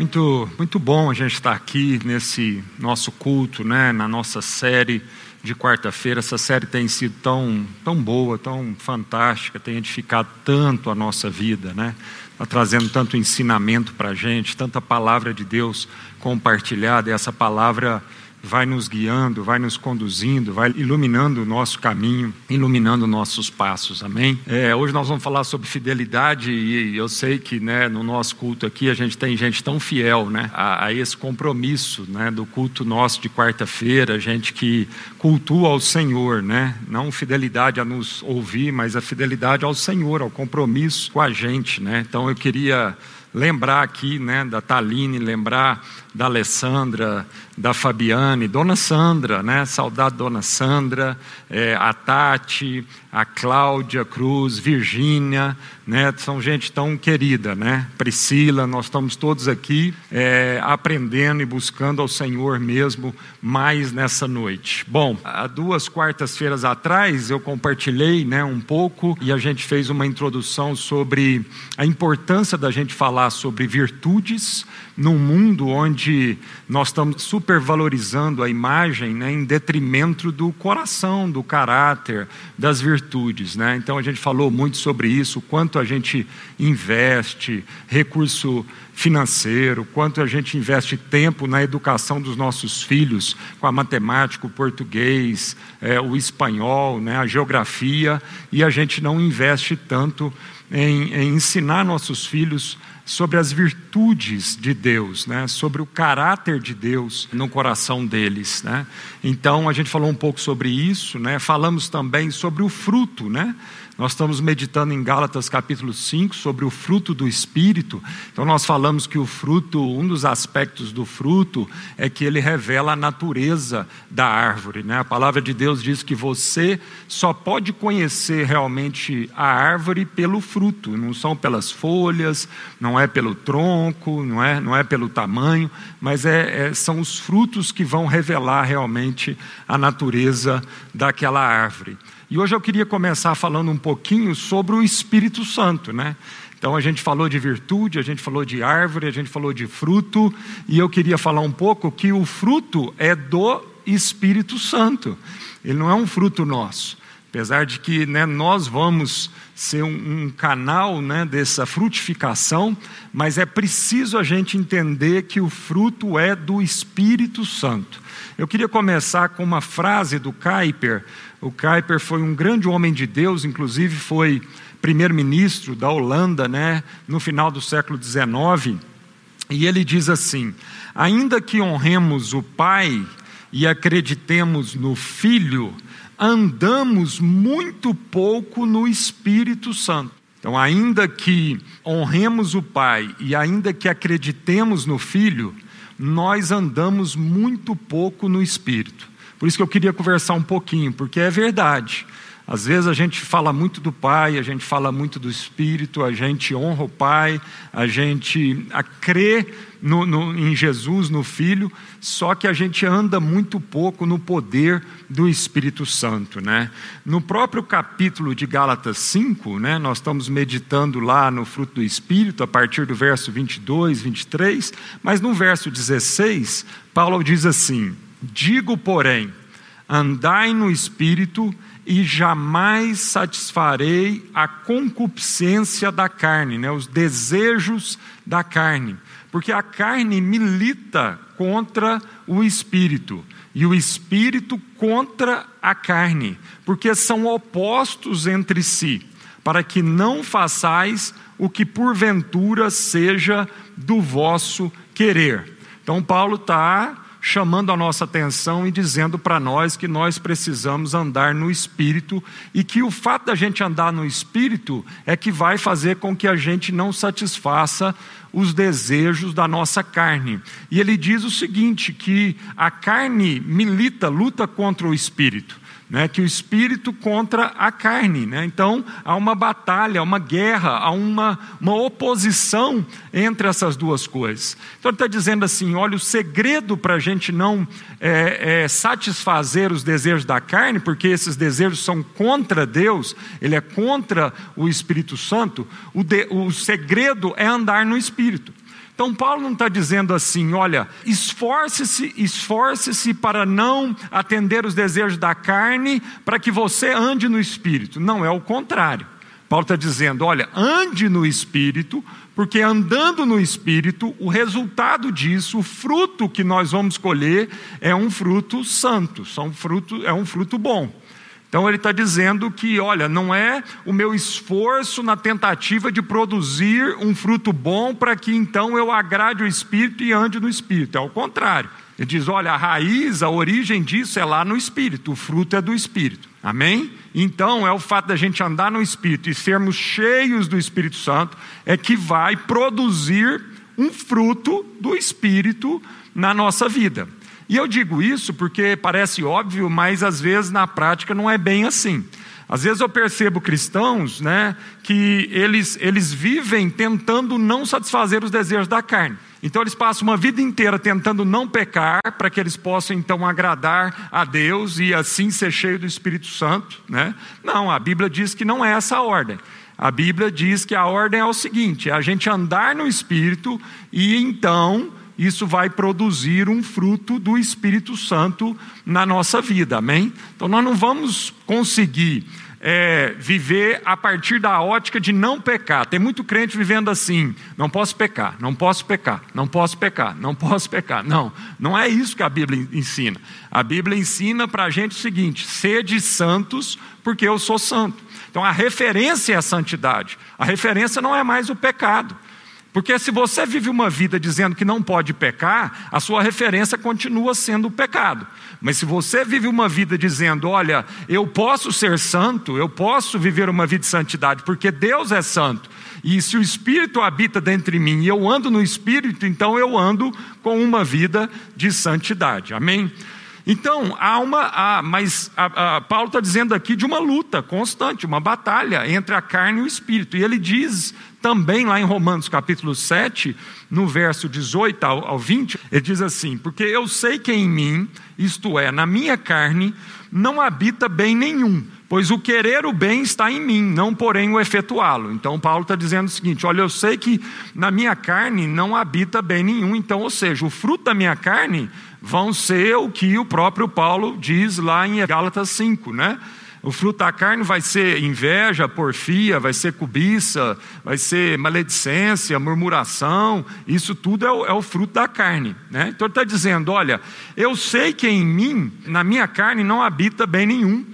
Muito, muito bom a gente estar aqui nesse nosso culto, né, na nossa série de quarta-feira. Essa série tem sido tão, tão boa, tão fantástica, tem edificado tanto a nossa vida, né? Está trazendo tanto ensinamento para a gente, tanta palavra de Deus compartilhada, e essa palavra vai nos guiando, vai nos conduzindo, vai iluminando o nosso caminho, iluminando nossos passos, amém? É, hoje nós vamos falar sobre fidelidade e eu sei que né, no nosso culto aqui a gente tem gente tão fiel né, a, a esse compromisso né, do culto nosso de quarta-feira, gente que cultua ao Senhor, né? não fidelidade a nos ouvir, mas a fidelidade ao Senhor, ao compromisso com a gente. Né? Então eu queria lembrar aqui né, da Taline, lembrar da Alessandra, da Fabiane, Dona Sandra, né? Saudade Dona Sandra, é, a Tati, a Cláudia Cruz, Virgínia, né? São gente tão querida, né? Priscila, nós estamos todos aqui é, aprendendo e buscando ao Senhor mesmo mais nessa noite. Bom, há duas quartas-feiras atrás eu compartilhei, né, um pouco e a gente fez uma introdução sobre a importância da gente falar sobre virtudes num mundo onde nós estamos supervalorizando a imagem né, em detrimento do coração, do caráter, das virtudes. Né? Então a gente falou muito sobre isso, quanto a gente investe recurso financeiro, quanto a gente investe tempo na educação dos nossos filhos, com a matemática, o português, é, o espanhol, né, a geografia, e a gente não investe tanto em, em ensinar nossos filhos sobre as virtudes de Deus, né? sobre o caráter de Deus no coração deles. Né? Então a gente falou um pouco sobre isso, né? falamos também sobre o fruto, né? Nós estamos meditando em Gálatas capítulo 5 sobre o fruto do Espírito. Então, nós falamos que o fruto, um dos aspectos do fruto, é que ele revela a natureza da árvore. Né? A palavra de Deus diz que você só pode conhecer realmente a árvore pelo fruto, não são pelas folhas, não é pelo tronco, não é, não é pelo tamanho, mas é, é são os frutos que vão revelar realmente a natureza daquela árvore. E hoje eu queria começar falando um pouquinho sobre o Espírito Santo, né? Então a gente falou de virtude, a gente falou de árvore, a gente falou de fruto, e eu queria falar um pouco que o fruto é do Espírito Santo. Ele não é um fruto nosso. Apesar de que né, nós vamos ser um, um canal né, dessa frutificação, mas é preciso a gente entender que o fruto é do Espírito Santo. Eu queria começar com uma frase do Kuyper. O Kuyper foi um grande homem de Deus, inclusive foi primeiro-ministro da Holanda, né, no final do século XIX. E ele diz assim: ainda que honremos o Pai e acreditemos no Filho, andamos muito pouco no Espírito Santo. Então, ainda que honremos o Pai e ainda que acreditemos no Filho, nós andamos muito pouco no espírito. Por isso que eu queria conversar um pouquinho, porque é verdade. Às vezes a gente fala muito do Pai, a gente fala muito do Espírito, a gente honra o Pai, a gente a crê no, no, em Jesus, no Filho, só que a gente anda muito pouco no poder do Espírito Santo. Né? No próprio capítulo de Gálatas 5, né, nós estamos meditando lá no fruto do Espírito, a partir do verso 22, 23, mas no verso 16, Paulo diz assim: Digo, porém, andai no Espírito e jamais satisfarei a concupiscência da carne, né, os desejos da carne, porque a carne milita contra o espírito e o espírito contra a carne, porque são opostos entre si, para que não façais o que porventura seja do vosso querer. Então, Paulo está chamando a nossa atenção e dizendo para nós que nós precisamos andar no espírito e que o fato da gente andar no espírito é que vai fazer com que a gente não satisfaça os desejos da nossa carne. E ele diz o seguinte: que a carne milita, luta contra o espírito né, que o espírito contra a carne. Né? Então, há uma batalha, uma guerra, há uma, uma oposição entre essas duas coisas. Então, ele está dizendo assim: olha, o segredo para a gente não é, é, satisfazer os desejos da carne, porque esses desejos são contra Deus, ele é contra o Espírito Santo, o, de, o segredo é andar no espírito. Então, Paulo não está dizendo assim, olha, esforce-se, esforce-se para não atender os desejos da carne, para que você ande no espírito. Não, é o contrário. Paulo está dizendo: olha, ande no espírito, porque andando no espírito, o resultado disso, o fruto que nós vamos colher, é um fruto santo, são fruto, é um fruto bom. Então ele está dizendo que, olha, não é o meu esforço na tentativa de produzir um fruto bom para que então eu agrade o Espírito e ande no Espírito. É o contrário. Ele diz: olha, a raiz, a origem disso é lá no Espírito, o fruto é do Espírito. Amém? Então é o fato da gente andar no Espírito e sermos cheios do Espírito Santo é que vai produzir um fruto do Espírito na nossa vida. E eu digo isso porque parece óbvio, mas às vezes na prática não é bem assim. Às vezes eu percebo cristãos né, que eles, eles vivem tentando não satisfazer os desejos da carne. Então eles passam uma vida inteira tentando não pecar, para que eles possam então agradar a Deus e assim ser cheio do Espírito Santo. Né? Não, a Bíblia diz que não é essa a ordem. A Bíblia diz que a ordem é o seguinte: é a gente andar no Espírito e então isso vai produzir um fruto do Espírito Santo na nossa vida, amém? Então nós não vamos conseguir é, viver a partir da ótica de não pecar. Tem muito crente vivendo assim: não posso pecar, não posso pecar, não posso pecar, não posso pecar. Não, não é isso que a Bíblia ensina. A Bíblia ensina para a gente o seguinte: sede santos, porque eu sou santo. Então a referência é a santidade, a referência não é mais o pecado. Porque se você vive uma vida dizendo que não pode pecar, a sua referência continua sendo o pecado. Mas se você vive uma vida dizendo, olha, eu posso ser santo, eu posso viver uma vida de santidade, porque Deus é santo, e se o Espírito habita dentro de mim e eu ando no Espírito, então eu ando com uma vida de santidade. Amém? Então, há uma. Há, mas a, a, Paulo está dizendo aqui de uma luta constante, uma batalha entre a carne e o espírito. E ele diz também lá em Romanos capítulo 7, no verso 18 ao, ao 20, ele diz assim: Porque eu sei que em mim, isto é, na minha carne, não habita bem nenhum. Pois o querer o bem está em mim, não porém o efetuá-lo. Então Paulo está dizendo o seguinte: olha, eu sei que na minha carne não habita bem nenhum. Então, ou seja, o fruto da minha carne vão ser o que o próprio Paulo diz lá em Gálatas 5, né? O fruto da carne vai ser inveja, porfia, vai ser cobiça, vai ser maledicência, murmuração, isso tudo é o, é o fruto da carne. Né? Então ele está dizendo: olha, eu sei que em mim, na minha carne, não habita bem nenhum,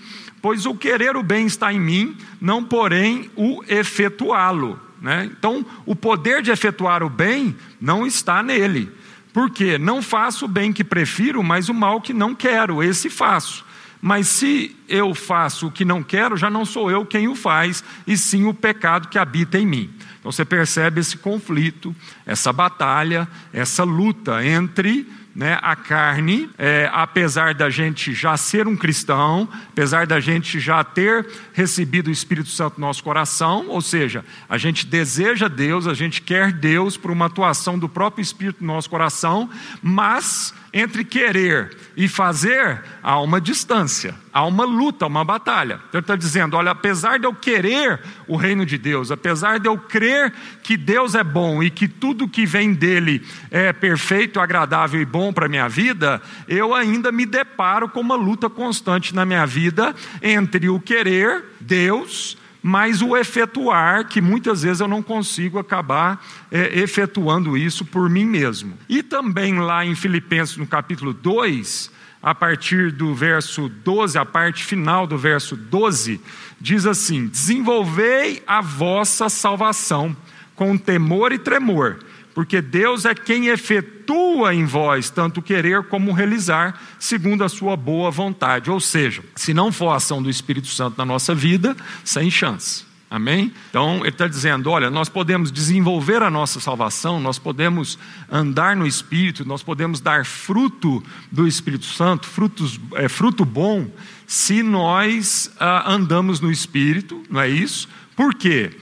pois o querer o bem está em mim, não porém o efetuá-lo. Né? Então, o poder de efetuar o bem não está nele. Porque não faço o bem que prefiro, mas o mal que não quero, esse faço. Mas se eu faço o que não quero, já não sou eu quem o faz, e sim o pecado que habita em mim. Então você percebe esse conflito, essa batalha, essa luta entre né, a carne, é, apesar da gente já ser um cristão, apesar da gente já ter recebido o Espírito Santo no nosso coração, ou seja, a gente deseja Deus, a gente quer Deus por uma atuação do próprio Espírito no nosso coração, mas entre querer e fazer, há uma distância, há uma luta, uma batalha. Então ele está dizendo: olha, apesar de eu querer o reino de Deus, apesar de eu crer que Deus é bom e que tudo que vem dele é perfeito, agradável e bom para a minha vida, eu ainda me deparo com uma luta constante na minha vida entre o querer, Deus, mas o efetuar, que muitas vezes eu não consigo acabar é, efetuando isso por mim mesmo. E também lá em Filipenses, no capítulo 2, a partir do verso 12, a parte final do verso 12, diz assim: Desenvolvei a vossa salvação com temor e tremor porque Deus é quem efetua em vós tanto querer como realizar, segundo a sua boa vontade. Ou seja, se não for a ação do Espírito Santo na nossa vida, sem chance. Amém? Então ele está dizendo: olha, nós podemos desenvolver a nossa salvação, nós podemos andar no Espírito, nós podemos dar fruto do Espírito Santo, frutos, é, fruto bom, se nós ah, andamos no Espírito, não é isso? Por quê?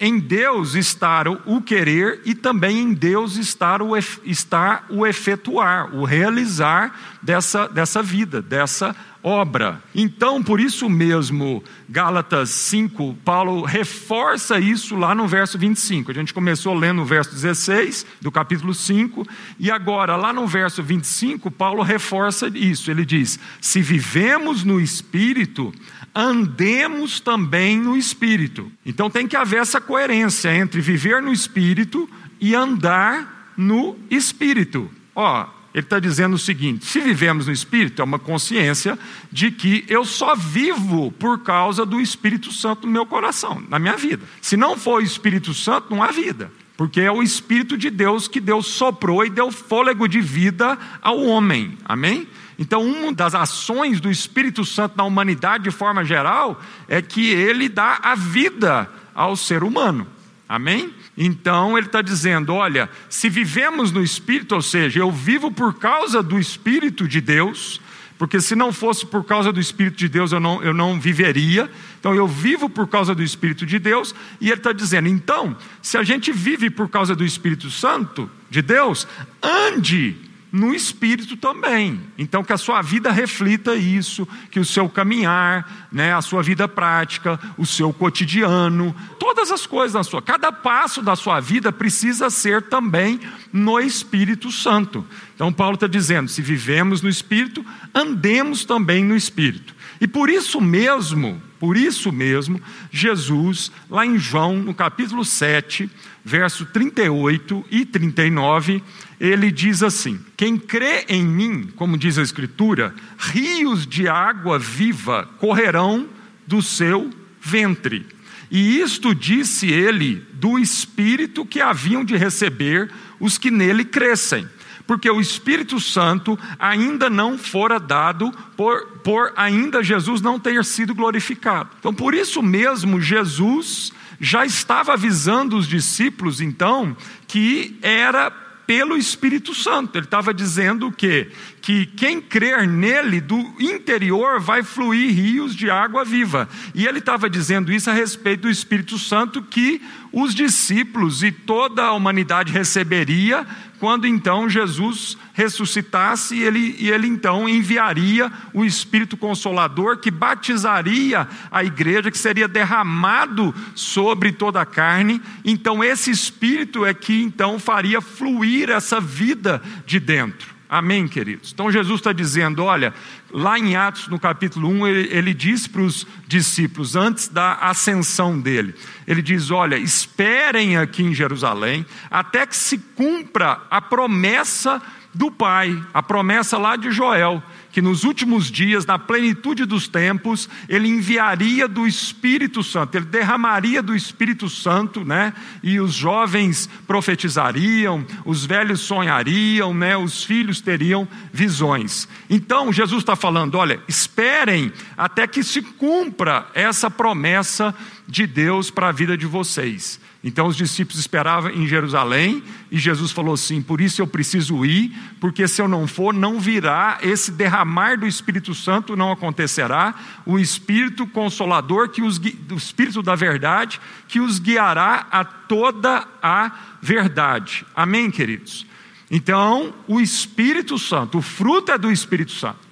Em Deus está o querer e também em Deus está o, está o efetuar, o realizar dessa, dessa vida, dessa obra. Então, por isso mesmo, Gálatas 5, Paulo reforça isso lá no verso 25. A gente começou lendo o verso 16 do capítulo 5, e agora, lá no verso 25, Paulo reforça isso. Ele diz: Se vivemos no espírito, andemos também no espírito. Então tem que haver essa coerência entre viver no espírito e andar no espírito. Ó, ele está dizendo o seguinte: se vivemos no Espírito, é uma consciência de que eu só vivo por causa do Espírito Santo no meu coração, na minha vida. Se não for o Espírito Santo, não há vida. Porque é o Espírito de Deus que Deus soprou e deu fôlego de vida ao homem. Amém? Então, uma das ações do Espírito Santo na humanidade, de forma geral, é que ele dá a vida ao ser humano. Amém? Então ele está dizendo: olha, se vivemos no Espírito, ou seja, eu vivo por causa do Espírito de Deus, porque se não fosse por causa do Espírito de Deus eu não, eu não viveria, então eu vivo por causa do Espírito de Deus, e ele está dizendo: então, se a gente vive por causa do Espírito Santo de Deus, ande no espírito também. Então que a sua vida reflita isso, que o seu caminhar, né, a sua vida prática, o seu cotidiano, todas as coisas na sua, cada passo da sua vida precisa ser também no Espírito Santo. Então Paulo está dizendo: se vivemos no Espírito, andemos também no Espírito. E por isso mesmo, por isso mesmo, Jesus, lá em João, no capítulo 7, verso 38 e 39, ele diz assim: Quem crê em mim, como diz a Escritura, rios de água viva correrão do seu ventre. E isto disse ele do Espírito que haviam de receber os que nele crescem porque o Espírito Santo ainda não fora dado, por, por ainda Jesus não ter sido glorificado. Então, por isso mesmo, Jesus já estava avisando os discípulos, então, que era pelo Espírito Santo. Ele estava dizendo o quê? Que quem crer nele, do interior vai fluir rios de água viva. E ele estava dizendo isso a respeito do Espírito Santo que os discípulos e toda a humanidade receberia quando então Jesus ressuscitasse e ele, e ele então enviaria o Espírito Consolador que batizaria a igreja, que seria derramado sobre toda a carne. Então, esse Espírito é que então faria fluir essa vida de dentro. Amém, queridos? Então Jesus está dizendo: olha, lá em Atos, no capítulo 1, ele, ele diz para os discípulos, antes da ascensão dele, ele diz: olha, esperem aqui em Jerusalém, até que se cumpra a promessa do Pai, a promessa lá de Joel, que nos últimos dias, na plenitude dos tempos, ele enviaria do Espírito Santo, ele derramaria do Espírito Santo, né? E os jovens profetizariam, os velhos sonhariam, né? Os filhos teriam visões. Então Jesus está falando: olha, esperem até que se cumpra essa promessa de Deus para a vida de vocês. Então os discípulos esperavam em Jerusalém e Jesus falou assim: Por isso eu preciso ir, porque se eu não for, não virá esse derramar do Espírito Santo, não acontecerá. O Espírito Consolador, que os, o Espírito da Verdade, que os guiará a toda a verdade. Amém, queridos? Então, o Espírito Santo, o fruto é do Espírito Santo.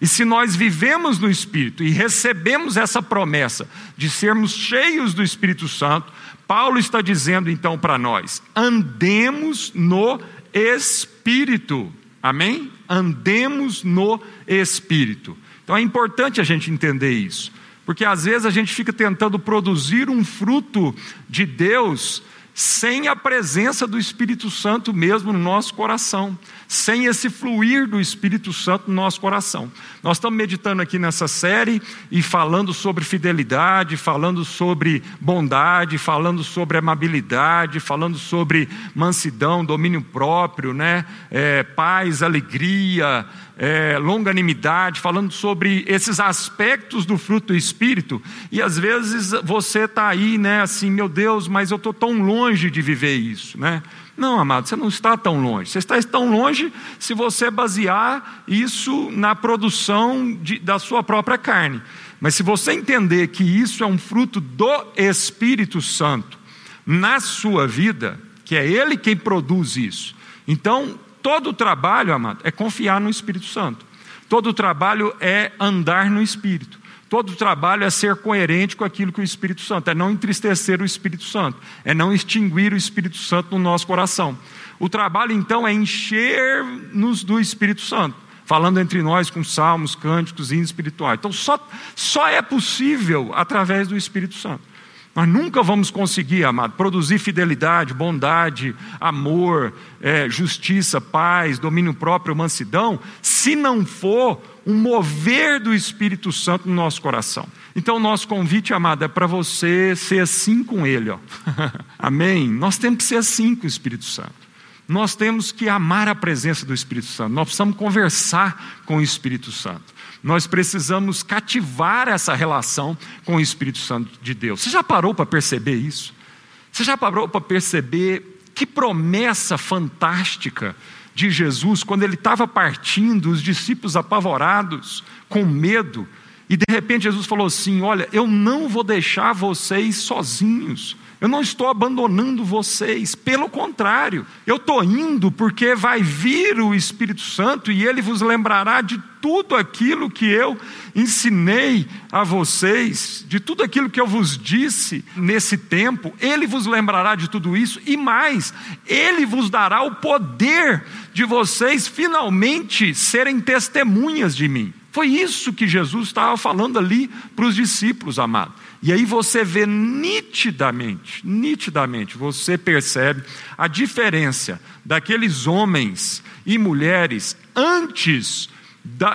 E se nós vivemos no Espírito e recebemos essa promessa de sermos cheios do Espírito Santo, Paulo está dizendo então para nós: andemos no Espírito. Amém? Andemos no Espírito. Então é importante a gente entender isso, porque às vezes a gente fica tentando produzir um fruto de Deus sem a presença do Espírito Santo mesmo no nosso coração, sem esse fluir do Espírito Santo no nosso coração. Nós estamos meditando aqui nessa série e falando sobre fidelidade, falando sobre bondade, falando sobre amabilidade, falando sobre mansidão, domínio próprio, né? É, paz, alegria, é, longanimidade, falando sobre esses aspectos do fruto do Espírito, e às vezes você está aí, né, assim, meu Deus, mas eu estou tão longe de viver isso, né? Não, amado, você não está tão longe. Você está tão longe se você basear isso na produção de, da sua própria carne. Mas se você entender que isso é um fruto do Espírito Santo na sua vida, que é Ele quem produz isso, então todo o trabalho, amado, é confiar no Espírito Santo. Todo trabalho é andar no Espírito. Todo trabalho é ser coerente com aquilo que o Espírito Santo, é não entristecer o Espírito Santo, é não extinguir o Espírito Santo no nosso coração. O trabalho, então, é encher-nos do Espírito Santo, falando entre nós com salmos, cânticos e espirituais. Então, só, só é possível através do Espírito Santo. Nós nunca vamos conseguir, amado, produzir fidelidade, bondade, amor, é, justiça, paz, domínio próprio, mansidão, se não for um mover do Espírito Santo no nosso coração. Então, nosso convite, amado, é para você ser assim com Ele. Ó. Amém? Nós temos que ser assim com o Espírito Santo. Nós temos que amar a presença do Espírito Santo. Nós precisamos conversar com o Espírito Santo nós precisamos cativar essa relação com o Espírito Santo de Deus. Você já parou para perceber isso? Você já parou para perceber que promessa fantástica de Jesus quando ele estava partindo, os discípulos apavorados, com medo, e de repente Jesus falou assim: Olha, eu não vou deixar vocês sozinhos. Eu não estou abandonando vocês, pelo contrário, eu estou indo porque vai vir o Espírito Santo e ele vos lembrará de tudo aquilo que eu ensinei a vocês, de tudo aquilo que eu vos disse nesse tempo, ele vos lembrará de tudo isso e mais, ele vos dará o poder de vocês finalmente serem testemunhas de mim. Foi isso que Jesus estava falando ali para os discípulos, amado. E aí você vê nitidamente, nitidamente, você percebe a diferença daqueles homens e mulheres antes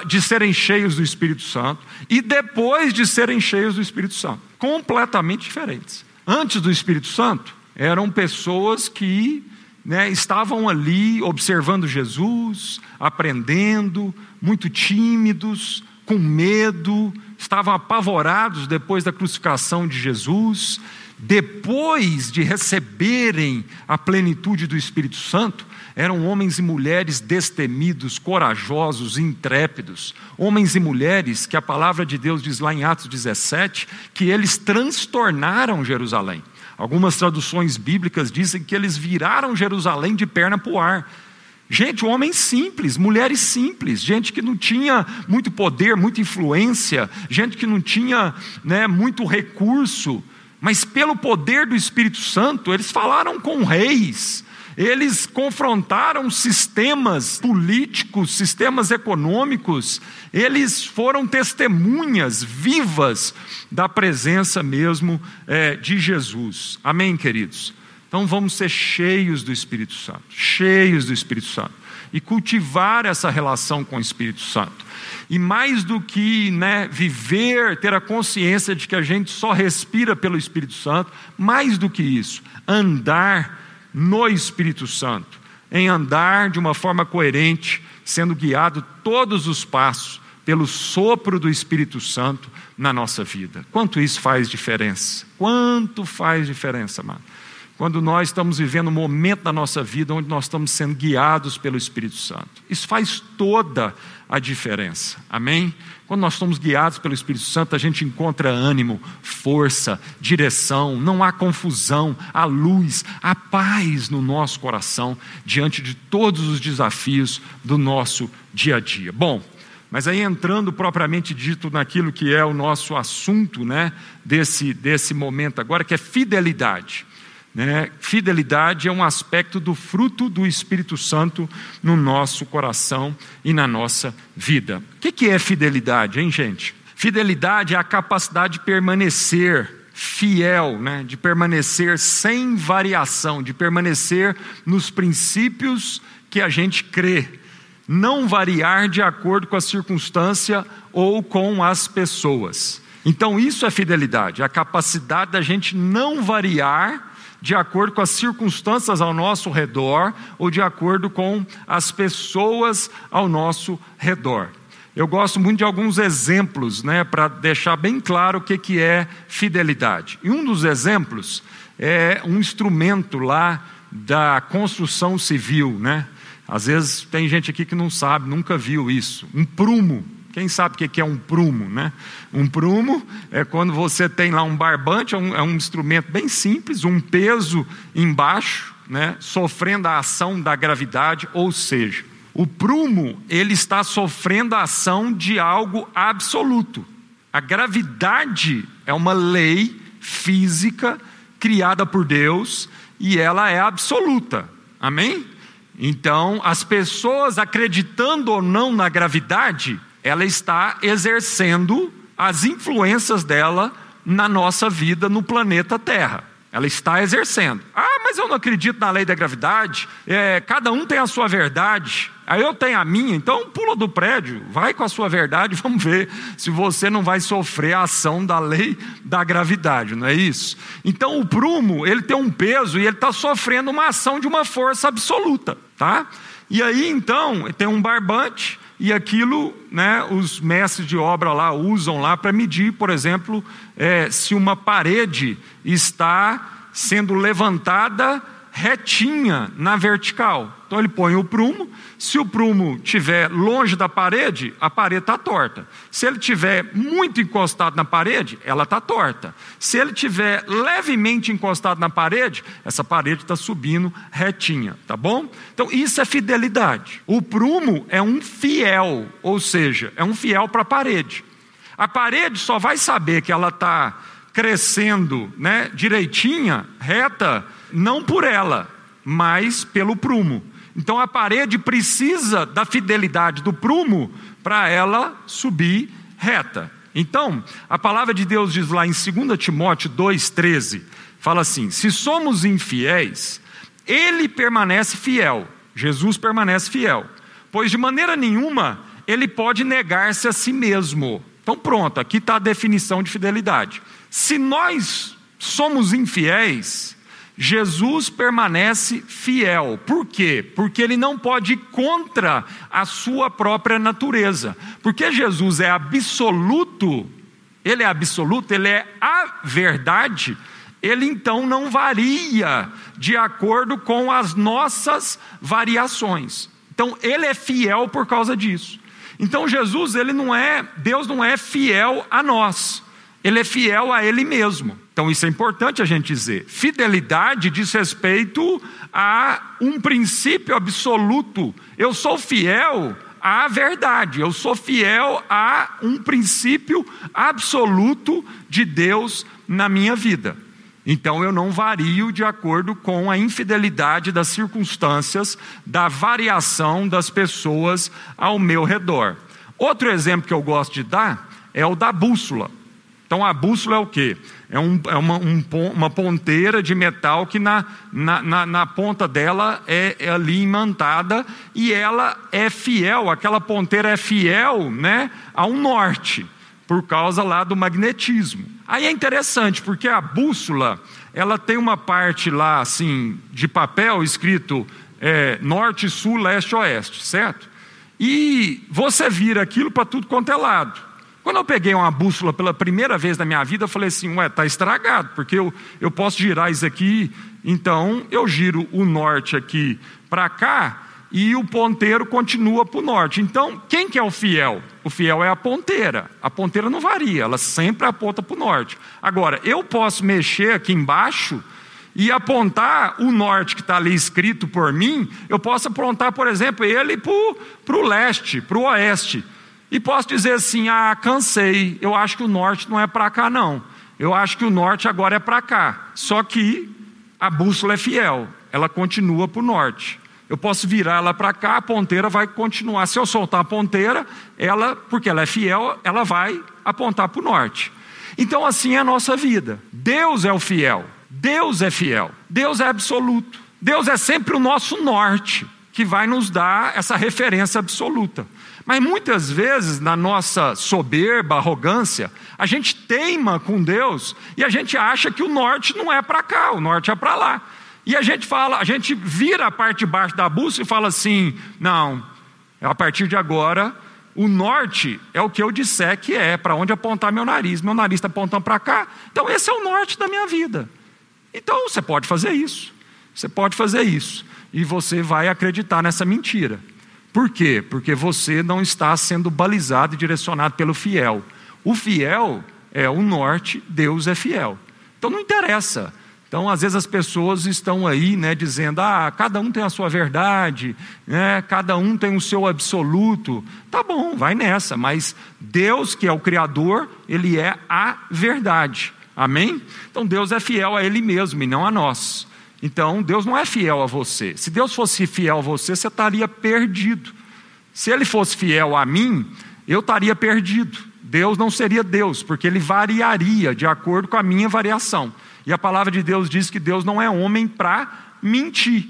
de serem cheios do Espírito Santo e depois de serem cheios do Espírito Santo. Completamente diferentes. Antes do Espírito Santo, eram pessoas que né, estavam ali observando Jesus, aprendendo, muito tímidos, com medo, estavam apavorados depois da crucificação de Jesus, depois de receberem a plenitude do Espírito Santo, eram homens e mulheres destemidos, corajosos, intrépidos, homens e mulheres que a palavra de Deus diz lá em Atos 17 que eles transtornaram Jerusalém. Algumas traduções bíblicas dizem que eles viraram Jerusalém de perna para o ar Gente, homens simples, mulheres simples, gente que não tinha muito poder, muita influência, gente que não tinha né, muito recurso, mas pelo poder do Espírito Santo, eles falaram com reis, eles confrontaram sistemas políticos, sistemas econômicos, eles foram testemunhas vivas da presença mesmo é, de Jesus. Amém, queridos? Então vamos ser cheios do Espírito Santo, cheios do Espírito Santo, e cultivar essa relação com o Espírito Santo. E mais do que né, viver, ter a consciência de que a gente só respira pelo Espírito Santo, mais do que isso, andar no Espírito Santo, em andar de uma forma coerente, sendo guiado todos os passos pelo sopro do Espírito Santo na nossa vida. Quanto isso faz diferença? Quanto faz diferença, mano? Quando nós estamos vivendo um momento da nossa vida onde nós estamos sendo guiados pelo Espírito Santo. Isso faz toda a diferença. Amém? Quando nós somos guiados pelo Espírito Santo, a gente encontra ânimo, força, direção, não há confusão, há luz, há paz no nosso coração diante de todos os desafios do nosso dia a dia. Bom, mas aí entrando propriamente dito naquilo que é o nosso assunto, né, desse, desse momento agora, que é fidelidade. Né? Fidelidade é um aspecto do fruto do Espírito Santo no nosso coração e na nossa vida. O que é fidelidade, hein, gente? Fidelidade é a capacidade de permanecer fiel, né? de permanecer sem variação, de permanecer nos princípios que a gente crê, não variar de acordo com a circunstância ou com as pessoas. Então, isso é fidelidade, a capacidade da gente não variar de acordo com as circunstâncias ao nosso redor ou de acordo com as pessoas ao nosso redor. Eu gosto muito de alguns exemplos, né, para deixar bem claro o que, que é fidelidade. E um dos exemplos é um instrumento lá da construção civil, né? Às vezes tem gente aqui que não sabe, nunca viu isso. Um prumo, quem sabe o que é um prumo, né? Um prumo é quando você tem lá um barbante, é um, é um instrumento bem simples, um peso embaixo, né? Sofrendo a ação da gravidade, ou seja, O prumo, ele está sofrendo a ação de algo absoluto. A gravidade é uma lei física criada por Deus e ela é absoluta. Amém? Então, as pessoas acreditando ou não na gravidade, ela está exercendo as influências dela na nossa vida no planeta Terra. Ela está exercendo. Ah, mas eu não acredito na lei da gravidade. É, cada um tem a sua verdade. Aí eu tenho a minha, então pula do prédio, vai com a sua verdade, vamos ver se você não vai sofrer a ação da lei da gravidade, não é isso? Então o prumo, ele tem um peso e ele está sofrendo uma ação de uma força absoluta, tá? E aí então tem um barbante e aquilo, né, os mestres de obra lá usam lá para medir, por exemplo, é, se uma parede está sendo levantada retinha na vertical. Então ele põe o prumo. Se o prumo estiver longe da parede, a parede está torta. Se ele estiver muito encostado na parede, ela está torta. Se ele estiver levemente encostado na parede, essa parede está subindo retinha, tá bom? Então isso é fidelidade. O prumo é um fiel, ou seja, é um fiel para a parede. A parede só vai saber que ela está crescendo né, direitinha, reta, não por ela, mas pelo prumo. Então a parede precisa da fidelidade do prumo para ela subir reta. Então, a palavra de Deus diz lá em 2 Timóteo 2,13: fala assim: se somos infiéis, ele permanece fiel, Jesus permanece fiel, pois de maneira nenhuma ele pode negar-se a si mesmo. Então, pronto, aqui está a definição de fidelidade. Se nós somos infiéis, Jesus permanece fiel. Por quê? Porque ele não pode ir contra a sua própria natureza. Porque Jesus é absoluto, ele é absoluto, ele é a verdade, ele então não varia de acordo com as nossas variações. Então ele é fiel por causa disso. Então Jesus, ele não é, Deus não é fiel a nós. Ele é fiel a ele mesmo. Então isso é importante a gente dizer. Fidelidade diz respeito a um princípio absoluto. Eu sou fiel à verdade, eu sou fiel a um princípio absoluto de Deus na minha vida. Então eu não vario de acordo com a infidelidade das circunstâncias, da variação das pessoas ao meu redor. Outro exemplo que eu gosto de dar é o da bússola. Então a bússola é o quê? É, um, é uma, um, uma, ponteira de metal que na, na, na, na ponta dela é, é, ali imantada e ela é fiel, aquela ponteira é fiel né, ao norte, por causa lá do magnetismo. Aí é interessante, porque a bússola, ela tem uma parte lá assim, de papel escrito é, norte, sul, leste, oeste, certo? E você vira aquilo para tudo quanto é lado. Quando eu peguei uma bússola pela primeira vez na minha vida, eu falei assim: ué, está estragado, porque eu, eu posso girar isso aqui, então eu giro o norte aqui para cá e o ponteiro continua para o norte. Então, quem que é o fiel? O fiel é a ponteira. A ponteira não varia, ela sempre aponta para o norte. Agora, eu posso mexer aqui embaixo e apontar o norte que está ali escrito por mim, eu posso apontar, por exemplo, ele para o leste, para o oeste. E posso dizer assim: ah, cansei, eu acho que o norte não é para cá, não. Eu acho que o norte agora é para cá. Só que a bússola é fiel, ela continua para o norte. Eu posso virar ela para cá, a ponteira vai continuar. Se eu soltar a ponteira, ela, porque ela é fiel, ela vai apontar para o norte. Então, assim é a nossa vida. Deus é o fiel, Deus é fiel, Deus é absoluto. Deus é sempre o nosso norte, que vai nos dar essa referência absoluta. Mas muitas vezes, na nossa soberba, arrogância, a gente teima com Deus e a gente acha que o norte não é para cá, o norte é para lá. E a gente fala, a gente vira a parte de baixo da bússola e fala assim: não, a partir de agora, o norte é o que eu disser que é, para onde apontar meu nariz. Meu nariz está apontando para cá, então esse é o norte da minha vida. Então você pode fazer isso, você pode fazer isso, e você vai acreditar nessa mentira. Por quê? Porque você não está sendo balizado e direcionado pelo fiel. O fiel é o norte, Deus é fiel. Então não interessa Então, às vezes as pessoas estão aí, né, dizendo: "Ah, cada um tem a sua verdade, né? Cada um tem o seu absoluto". Tá bom, vai nessa, mas Deus, que é o criador, ele é a verdade. Amém? Então Deus é fiel a ele mesmo e não a nós. Então, Deus não é fiel a você. Se Deus fosse fiel a você, você estaria perdido. Se ele fosse fiel a mim, eu estaria perdido. Deus não seria Deus, porque ele variaria de acordo com a minha variação. E a palavra de Deus diz que Deus não é homem para mentir.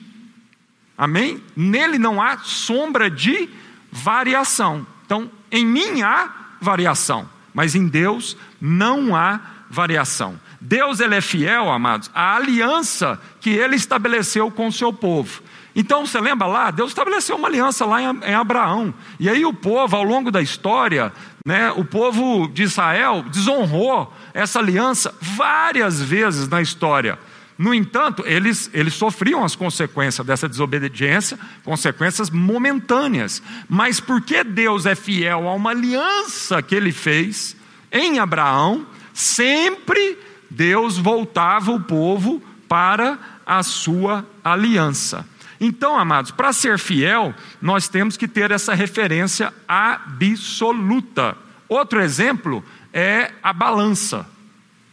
Amém? Nele não há sombra de variação. Então, em mim há variação, mas em Deus não há variação. Deus ele é fiel, amados, à aliança que ele estabeleceu com o seu povo. Então você lembra lá? Deus estabeleceu uma aliança lá em Abraão. E aí o povo, ao longo da história, né, o povo de Israel desonrou essa aliança várias vezes na história. No entanto, eles, eles sofriam as consequências dessa desobediência, consequências momentâneas. Mas porque Deus é fiel a uma aliança que ele fez em Abraão, sempre Deus voltava o povo para a sua aliança. Então, amados, para ser fiel, nós temos que ter essa referência absoluta. Outro exemplo é a balança.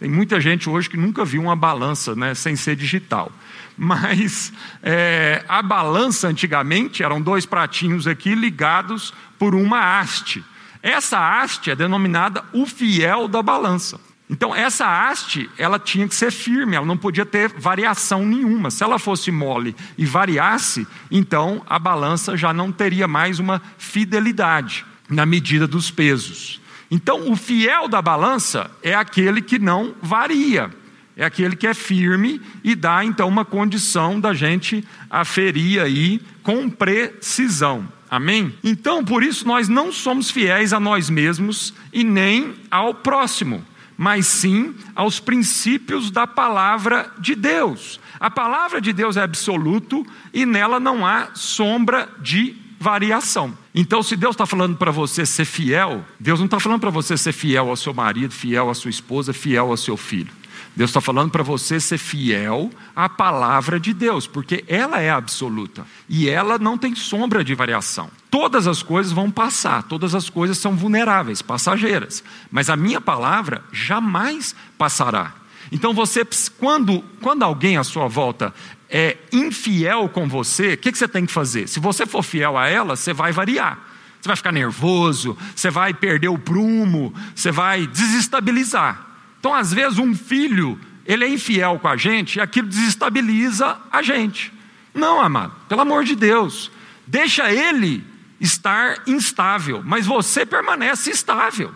Tem muita gente hoje que nunca viu uma balança né, sem ser digital. Mas é, a balança antigamente eram dois pratinhos aqui ligados por uma haste. Essa haste é denominada o fiel da balança. Então, essa haste, ela tinha que ser firme, ela não podia ter variação nenhuma. Se ela fosse mole e variasse, então a balança já não teria mais uma fidelidade na medida dos pesos. Então, o fiel da balança é aquele que não varia, é aquele que é firme e dá então uma condição da gente aferir aí com precisão. Amém? Então, por isso nós não somos fiéis a nós mesmos e nem ao próximo mas sim aos princípios da palavra de Deus. A palavra de Deus é absoluto e nela não há sombra de variação. Então, se Deus está falando para você ser fiel, Deus não está falando para você ser fiel ao seu marido, fiel à sua esposa, fiel ao seu filho. Deus está falando para você ser fiel à palavra de Deus, porque ela é absoluta e ela não tem sombra de variação. Todas as coisas vão passar, todas as coisas são vulneráveis, passageiras, mas a minha palavra jamais passará. Então você, quando, quando alguém à sua volta é infiel com você, o que, que você tem que fazer? Se você for fiel a ela, você vai variar. Você vai ficar nervoso, você vai perder o prumo, você vai desestabilizar. Então, às vezes, um filho, ele é infiel com a gente e aquilo desestabiliza a gente. Não, amado, pelo amor de Deus, deixa ele estar instável, mas você permanece estável,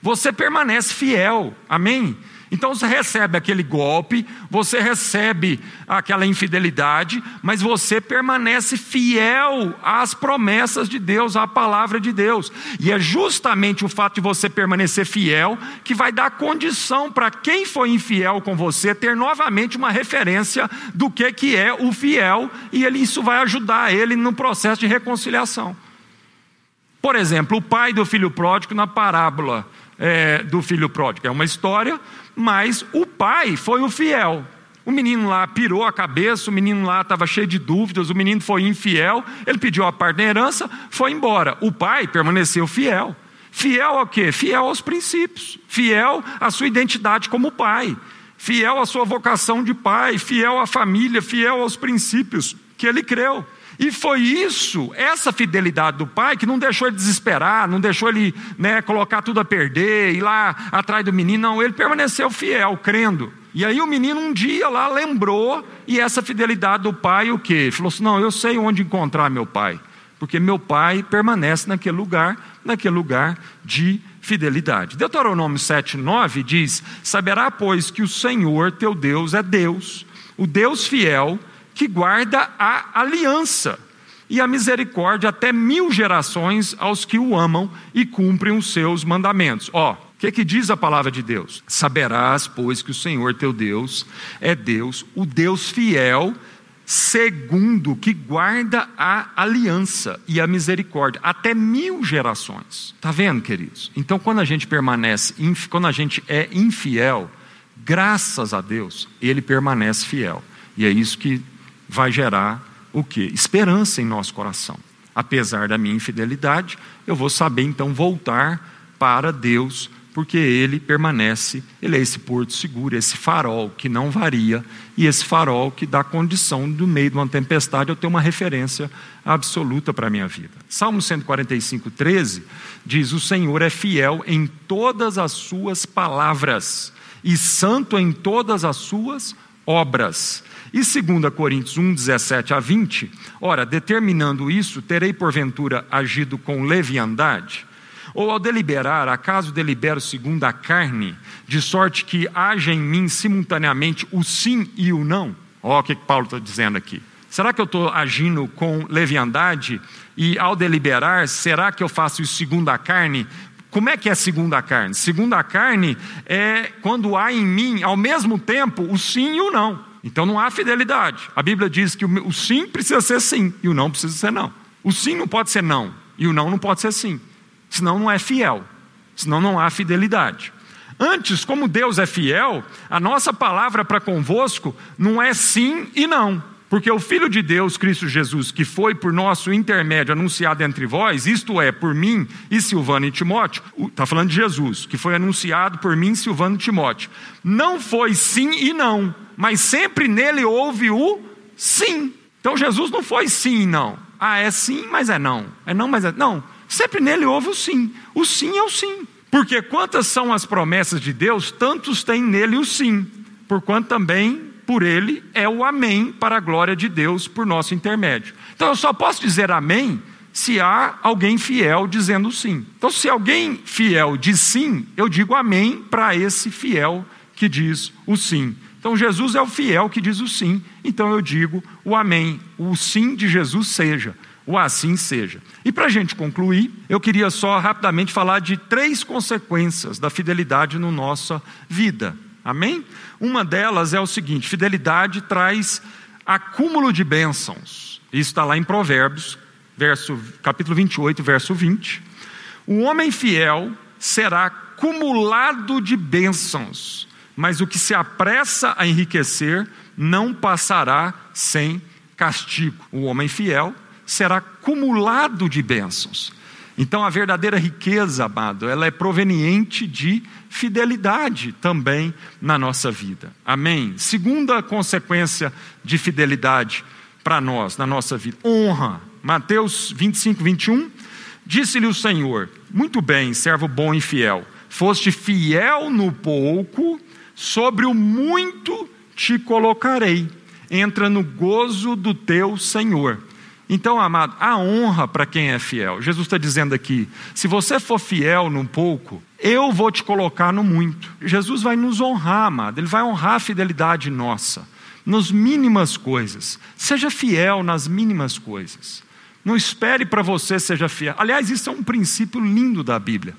você permanece fiel, amém? Então você recebe aquele golpe, você recebe aquela infidelidade, mas você permanece fiel às promessas de Deus, à palavra de Deus. E é justamente o fato de você permanecer fiel que vai dar condição para quem foi infiel com você ter novamente uma referência do que, que é o fiel, e ele, isso vai ajudar ele no processo de reconciliação. Por exemplo, o pai do filho pródigo na parábola é, do filho pródigo. É uma história, mas o pai foi o fiel. O menino lá pirou a cabeça, o menino lá estava cheio de dúvidas, o menino foi infiel, ele pediu a parte da herança, foi embora. O pai permaneceu fiel. Fiel ao quê? Fiel aos princípios, fiel à sua identidade como pai, fiel à sua vocação de pai, fiel à família, fiel aos princípios que ele creu. E foi isso, essa fidelidade do pai, que não deixou ele desesperar, não deixou ele né, colocar tudo a perder, ir lá atrás do menino, não, ele permaneceu fiel, crendo. E aí o menino um dia lá lembrou, e essa fidelidade do pai, o quê? Falou assim: não, eu sei onde encontrar meu pai, porque meu pai permanece naquele lugar, naquele lugar de fidelidade. Deuteronômio 7,9 diz: Saberá, pois, que o Senhor teu Deus é Deus, o Deus fiel que guarda a aliança e a misericórdia até mil gerações aos que o amam e cumprem os seus mandamentos. Ó, o que, que diz a palavra de Deus? Saberás, pois, que o Senhor teu Deus é Deus, o Deus fiel, segundo que guarda a aliança e a misericórdia até mil gerações. Tá vendo, queridos? Então, quando a gente permanece, quando a gente é infiel, graças a Deus, ele permanece fiel. E é isso que vai gerar o que? Esperança em nosso coração. Apesar da minha infidelidade, eu vou saber então voltar para Deus porque ele permanece, ele é esse porto seguro, esse farol que não varia, e esse farol que dá condição, no meio de uma tempestade, eu ter uma referência absoluta para a minha vida. Salmo 145, 13 diz: O Senhor é fiel em todas as suas palavras, e santo em todas as suas obras. E 2 Coríntios 1, 17 a 20, ora, determinando isso, terei porventura agido com leviandade? Ou ao deliberar, acaso delibero segundo a carne, de sorte que haja em mim simultaneamente o sim e o não? Olha o que Paulo está dizendo aqui. Será que eu estou agindo com leviandade? E ao deliberar, será que eu faço isso segundo a carne? Como é que é segundo a carne? Segundo a carne é quando há em mim, ao mesmo tempo, o sim e o não. Então não há fidelidade. A Bíblia diz que o sim precisa ser sim e o não precisa ser não. O sim não pode ser não e o não não pode ser sim senão não é fiel, senão não há fidelidade. Antes, como Deus é fiel, a nossa palavra para convosco não é sim e não. Porque o Filho de Deus, Cristo Jesus, que foi por nosso intermédio anunciado entre vós, isto é, por mim e Silvano e Timóteo, está falando de Jesus, que foi anunciado por mim, Silvano e Timóteo, não foi sim e não, mas sempre nele houve o sim. Então Jesus não foi sim e não. Ah, é sim, mas é não. É não, mas é não. Sempre nele houve o sim. O sim é o sim. Porque quantas são as promessas de Deus, tantos têm nele o sim. Porquanto também por ele é o amém para a glória de Deus por nosso intermédio. Então eu só posso dizer amém se há alguém fiel dizendo sim. Então, se alguém fiel diz sim, eu digo amém para esse fiel que diz o sim. Então, Jesus é o fiel que diz o sim, então eu digo o amém, o sim de Jesus seja o assim seja. E para a gente concluir, eu queria só rapidamente falar de três consequências da fidelidade na nossa vida. Amém? Uma delas é o seguinte: fidelidade traz acúmulo de bênçãos. Isso está lá em Provérbios, verso, capítulo 28, verso 20. O homem fiel será acumulado de bênçãos, mas o que se apressa a enriquecer não passará sem castigo. O homem fiel será acumulado de bênçãos. Então a verdadeira riqueza, amado, ela é proveniente de fidelidade também na nossa vida. Amém? Segunda consequência de fidelidade para nós, na nossa vida, honra. Mateus 25, 21. Disse-lhe o Senhor: Muito bem, servo bom e fiel. Foste fiel no pouco, sobre o muito te colocarei. Entra no gozo do teu Senhor. Então, amado, a honra para quem é fiel. Jesus está dizendo aqui: se você for fiel num pouco, eu vou te colocar no muito. Jesus vai nos honrar, amado, ele vai honrar a fidelidade nossa, nas mínimas coisas. Seja fiel nas mínimas coisas. Não espere para você seja fiel. Aliás, isso é um princípio lindo da Bíblia.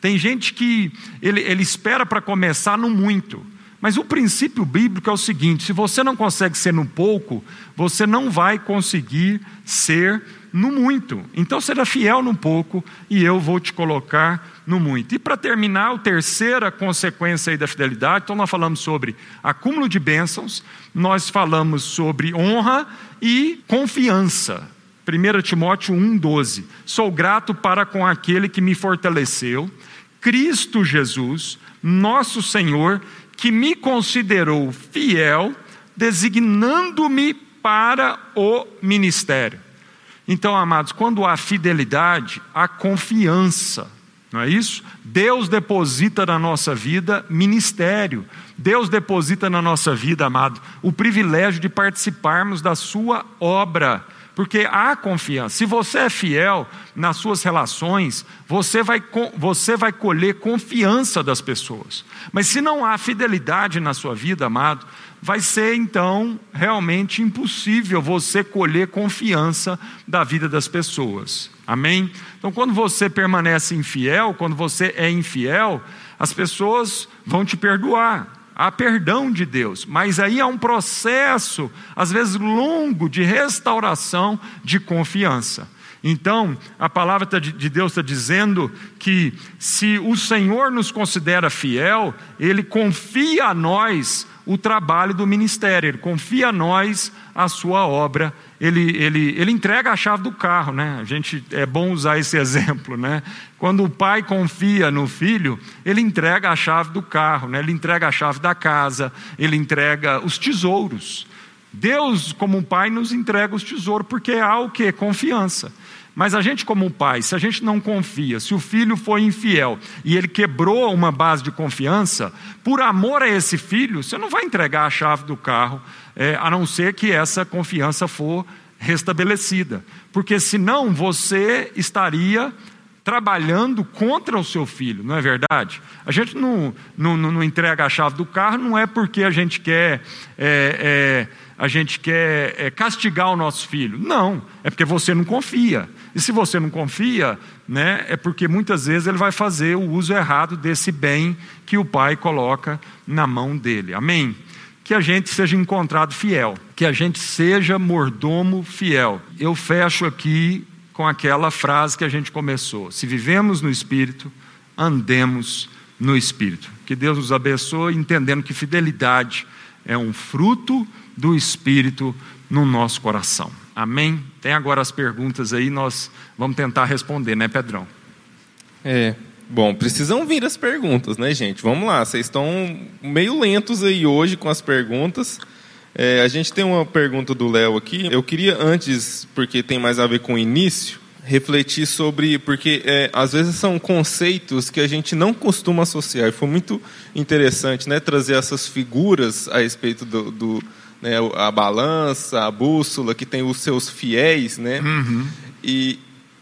Tem gente que ele, ele espera para começar no muito. Mas o princípio bíblico é o seguinte: se você não consegue ser no pouco, você não vai conseguir ser no muito. Então seja fiel no pouco e eu vou te colocar no muito. E para terminar, a terceira consequência da fidelidade, então nós falamos sobre acúmulo de bênçãos, nós falamos sobre honra e confiança. 1 Timóteo 1,12. Sou grato para com aquele que me fortaleceu, Cristo Jesus, nosso Senhor, que me considerou fiel, designando-me para o ministério. Então, amados, quando há fidelidade, há confiança, não é isso? Deus deposita na nossa vida ministério, Deus deposita na nossa vida, amado, o privilégio de participarmos da Sua obra porque há confiança. Se você é fiel nas suas relações, você vai, você vai colher confiança das pessoas. Mas se não há fidelidade na sua vida, amado, vai ser então realmente impossível você colher confiança da vida das pessoas. Amém? Então, quando você permanece infiel, quando você é infiel, as pessoas vão te perdoar há perdão de Deus, mas aí há um processo, às vezes longo, de restauração de confiança. Então, a palavra tá de Deus está dizendo que se o Senhor nos considera fiel, Ele confia a nós o trabalho do ministério, Ele confia a nós a sua obra, Ele, ele, ele entrega a chave do carro, né? A gente, é bom usar esse exemplo, né? Quando o pai confia no filho, ele entrega a chave do carro, né? Ele entrega a chave da casa, ele entrega os tesouros. Deus, como um pai, nos entrega os tesouros, porque há o que? Confiança. Mas a gente, como pai, se a gente não confia, se o filho foi infiel e ele quebrou uma base de confiança, por amor a esse filho, você não vai entregar a chave do carro, é, a não ser que essa confiança for restabelecida. Porque senão você estaria trabalhando contra o seu filho, não é verdade? A gente não, não, não entrega a chave do carro, não é porque a gente quer. É, é, a gente quer é, castigar o nosso filho. Não, é porque você não confia. E se você não confia, né, é porque muitas vezes ele vai fazer o uso errado desse bem que o pai coloca na mão dele. Amém? Que a gente seja encontrado fiel, que a gente seja mordomo fiel. Eu fecho aqui com aquela frase que a gente começou: se vivemos no Espírito, andemos no Espírito. Que Deus nos abençoe, entendendo que fidelidade é um fruto do Espírito no nosso coração. Amém? Tem agora as perguntas aí, nós vamos tentar responder, né, Pedrão? É. Bom, precisam vir as perguntas, né, gente? Vamos lá, vocês estão meio lentos aí hoje com as perguntas. É, a gente tem uma pergunta do Léo aqui. Eu queria antes, porque tem mais a ver com o início, refletir sobre, porque é, às vezes são conceitos que a gente não costuma associar. E foi muito interessante né, trazer essas figuras a respeito do, do né, a balança, a bússola, que tem os seus fiéis, né? Uhum. E,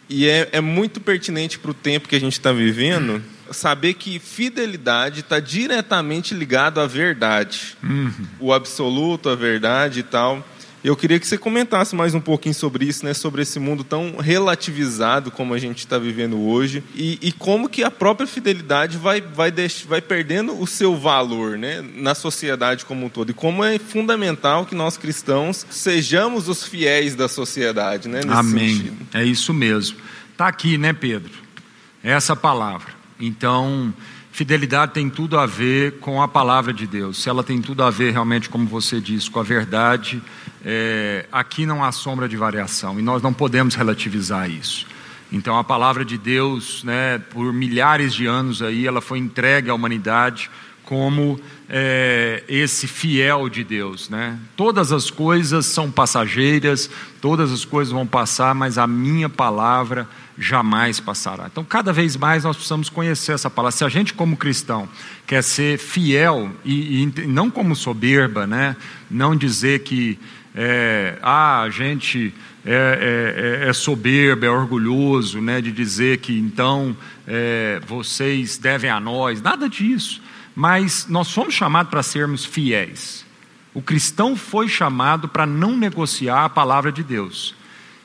e é, é muito pertinente para o tempo que a gente está vivendo saber que fidelidade está diretamente ligado à verdade, uhum. o absoluto, a verdade e tal. Eu queria que você comentasse mais um pouquinho sobre isso, né? Sobre esse mundo tão relativizado como a gente está vivendo hoje e, e, como que a própria fidelidade vai, vai, deix, vai perdendo o seu valor, né? Na sociedade como um todo e como é fundamental que nós cristãos sejamos os fiéis da sociedade, né? Nesse Amém. Sentido. É isso mesmo. Está aqui, né, Pedro? Essa palavra. Então, Fidelidade tem tudo a ver com a palavra de Deus. Se ela tem tudo a ver realmente, como você disse, com a verdade, é, aqui não há sombra de variação e nós não podemos relativizar isso. Então, a palavra de Deus, né, por milhares de anos aí, ela foi entregue à humanidade como é, esse fiel de Deus, né? Todas as coisas são passageiras, todas as coisas vão passar, mas a minha palavra jamais passará. Então, cada vez mais nós precisamos conhecer essa palavra. Se a gente, como cristão, quer ser fiel e, e não como soberba, né? não dizer que é, ah, a gente é, é, é, soberbo, é orgulhoso, né? de dizer que então é, vocês devem a nós, nada disso. Mas nós fomos chamados para sermos fiéis. O cristão foi chamado para não negociar a palavra de Deus.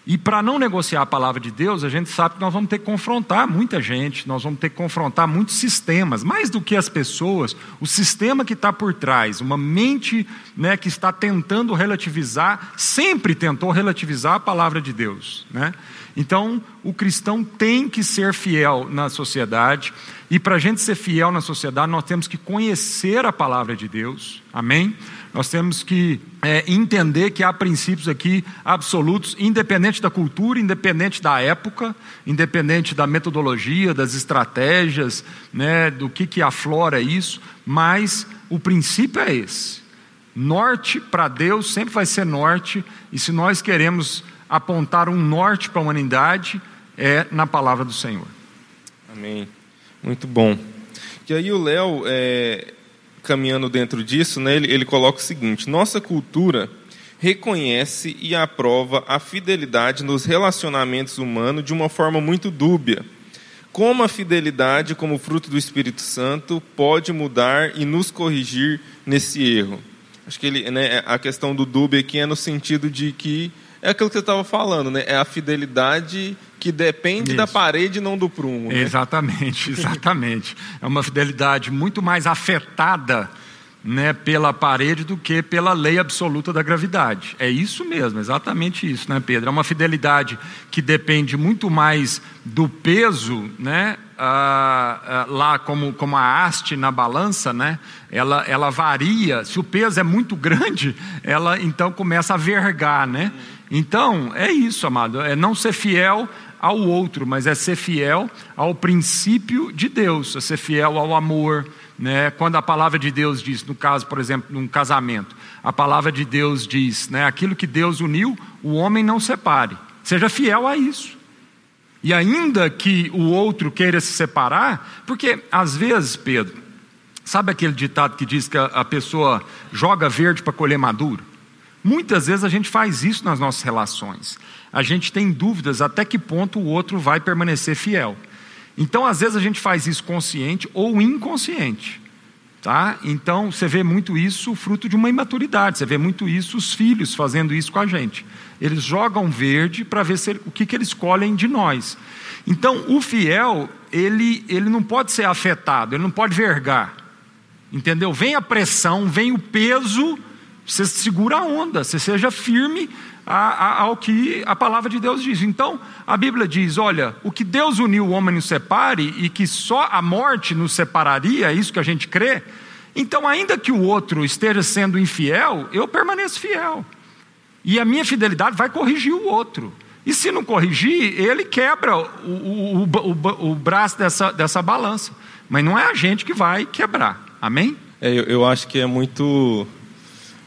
E para não negociar a palavra de Deus, a gente sabe que nós vamos ter que confrontar muita gente, nós vamos ter que confrontar muitos sistemas, mais do que as pessoas, o sistema que está por trás, uma mente né, que está tentando relativizar, sempre tentou relativizar a palavra de Deus. Né? Então, o cristão tem que ser fiel na sociedade, e para a gente ser fiel na sociedade, nós temos que conhecer a palavra de Deus, amém? Nós temos que é, entender que há princípios aqui absolutos, independente da cultura, independente da época, independente da metodologia, das estratégias, né, do que, que aflora isso, mas o princípio é esse. Norte para Deus sempre vai ser norte, e se nós queremos apontar um norte para a humanidade, é na palavra do Senhor. Amém. Muito bom. E aí o Léo, é, caminhando dentro disso, né, ele, ele coloca o seguinte: nossa cultura reconhece e aprova a fidelidade nos relacionamentos humanos de uma forma muito dúbia. Como a fidelidade, como fruto do Espírito Santo, pode mudar e nos corrigir nesse erro? Acho que ele, né, a questão do dúbio aqui é no sentido de que é aquilo que você estava falando, né? É a fidelidade que depende Isso. da parede não do prumo. Né? Exatamente, exatamente. é uma fidelidade muito mais afetada né, pela parede do que pela lei absoluta da gravidade. É isso mesmo, exatamente isso, né, Pedro? É uma fidelidade que depende muito mais do peso, né, ah, ah, lá como, como a haste na balança, né, ela, ela varia. Se o peso é muito grande, ela então começa a vergar, né? Então, é isso, amado, é não ser fiel ao outro, mas é ser fiel ao princípio de Deus, é ser fiel ao amor, né? Quando a palavra de Deus diz, no caso, por exemplo, num casamento, a palavra de Deus diz, né? Aquilo que Deus uniu, o homem não separe. Seja fiel a isso. E ainda que o outro queira se separar, porque às vezes, Pedro, sabe aquele ditado que diz que a, pessoa joga verde para colher maduro? Muitas vezes a gente faz isso nas nossas relações. A gente tem dúvidas até que ponto o outro vai permanecer fiel. Então, às vezes, a gente faz isso consciente ou inconsciente. Tá? Então, você vê muito isso fruto de uma imaturidade, você vê muito isso os filhos fazendo isso com a gente. Eles jogam verde para ver se, o que, que eles escolhem de nós. Então, o fiel, ele, ele não pode ser afetado, ele não pode vergar. Entendeu? Vem a pressão, vem o peso, você segura a onda, você seja firme ao que a palavra de Deus diz. Então, a Bíblia diz: olha, o que Deus uniu, o homem nos separe, e que só a morte nos separaria, é isso que a gente crê. Então, ainda que o outro esteja sendo infiel, eu permaneço fiel. E a minha fidelidade vai corrigir o outro. E se não corrigir, ele quebra o, o, o, o braço dessa, dessa balança. Mas não é a gente que vai quebrar. Amém? É, eu, eu acho que é muito,